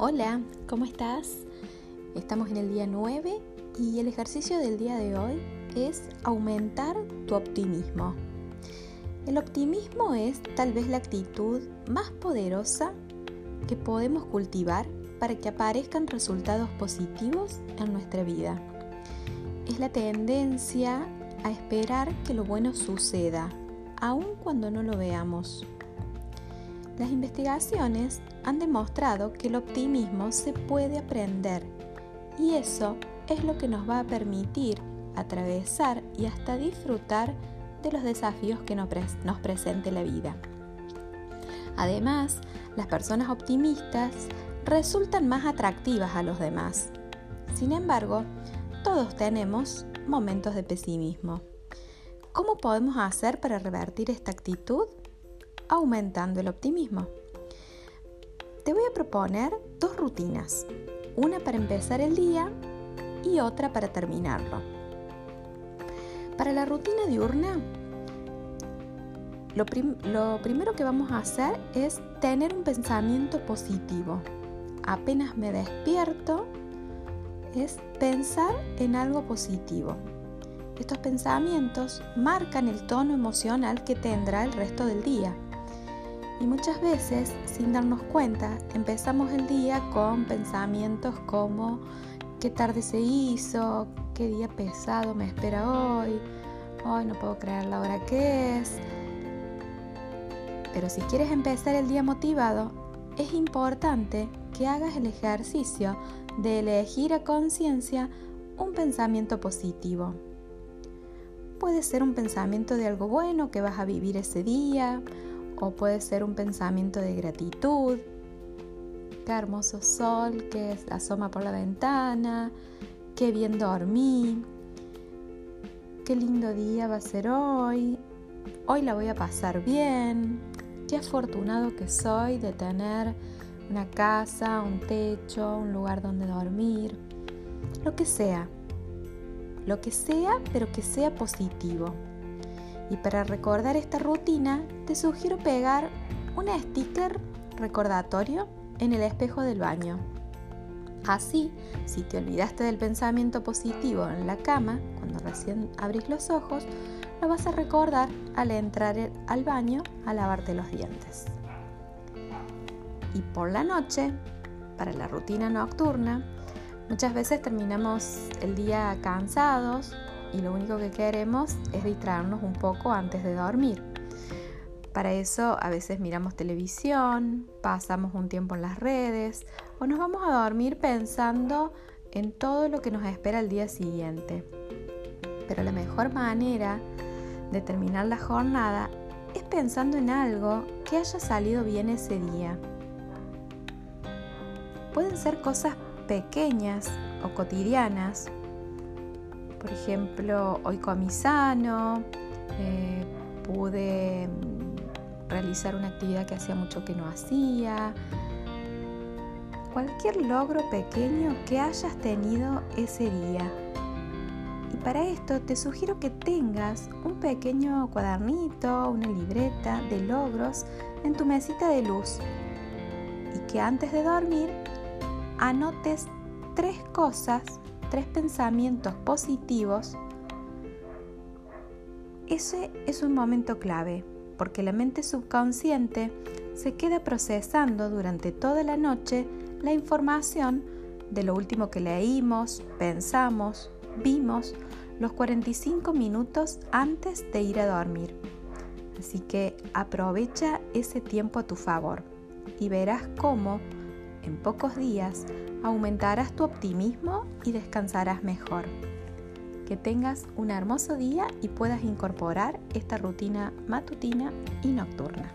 Hola, ¿cómo estás? Estamos en el día 9 y el ejercicio del día de hoy es aumentar tu optimismo. El optimismo es tal vez la actitud más poderosa que podemos cultivar para que aparezcan resultados positivos en nuestra vida. Es la tendencia a esperar que lo bueno suceda, aun cuando no lo veamos. Las investigaciones han demostrado que el optimismo se puede aprender y eso es lo que nos va a permitir atravesar y hasta disfrutar de los desafíos que nos presente la vida. Además, las personas optimistas resultan más atractivas a los demás. Sin embargo, todos tenemos momentos de pesimismo. ¿Cómo podemos hacer para revertir esta actitud? Aumentando el optimismo. Te voy a proponer dos rutinas, una para empezar el día y otra para terminarlo. Para la rutina diurna, lo, lo, primero que vamos a hacer es tener un pensamiento positivo. Apenas me despierto, es pensar en algo positivo. Estos pensamientos marcan el tono emocional que tendrá el resto del día. Y muchas veces, sin darnos cuenta, empezamos el día con pensamientos como qué tarde se hizo, qué día pesado me espera hoy, hoy no puedo creer la hora que es. Pero si quieres empezar el día motivado, es importante que hagas el ejercicio de elegir a conciencia un pensamiento positivo. Puede ser un pensamiento de algo bueno que vas a vivir ese día, o puede ser un pensamiento de gratitud. Qué hermoso sol que asoma por la ventana, qué bien dormí, qué lindo día va a ser hoy, hoy la voy a pasar bien, qué afortunado que soy de tener una casa, un techo, un lugar donde dormir, lo que sea, lo que sea, pero que sea positivo. Y para recordar esta rutina, te sugiero pegar un sticker recordatorio en el espejo del baño. Así, si te olvidaste del pensamiento positivo en la cama, cuando recién abrís los ojos, lo vas a recordar al entrar al baño a lavarte los dientes. Y por la noche, para la rutina nocturna, muchas veces terminamos el día cansados y lo único que queremos es distraernos un poco antes de dormir. Para eso a veces miramos televisión, pasamos un tiempo en las redes o nos vamos a dormir pensando en todo lo que nos espera el día siguiente. Pero la mejor manera de terminar la jornada es pensando en algo que haya salido bien ese día. Pueden ser cosas pequeñas o cotidianas por ejemplo, hoy comí sano, eh, pude mm, realizar una actividad que hacía mucho que no hacía. Cualquier logro pequeño que hayas tenido ese día. Y para esto te sugiero que tengas un pequeño cuadernito, una libreta de logros en tu mesita de luz y que antes de dormir anotes tres cosas tres pensamientos positivos, ese es un momento clave, porque la mente subconsciente se queda procesando durante toda la noche la información de lo último que leímos, pensamos, vimos los 45 minutos antes de ir a dormir. Así que aprovecha ese tiempo a tu favor y verás cómo en pocos días aumentarás tu optimismo y descansarás mejor. Que tengas un hermoso día y puedas incorporar esta rutina matutina y nocturna.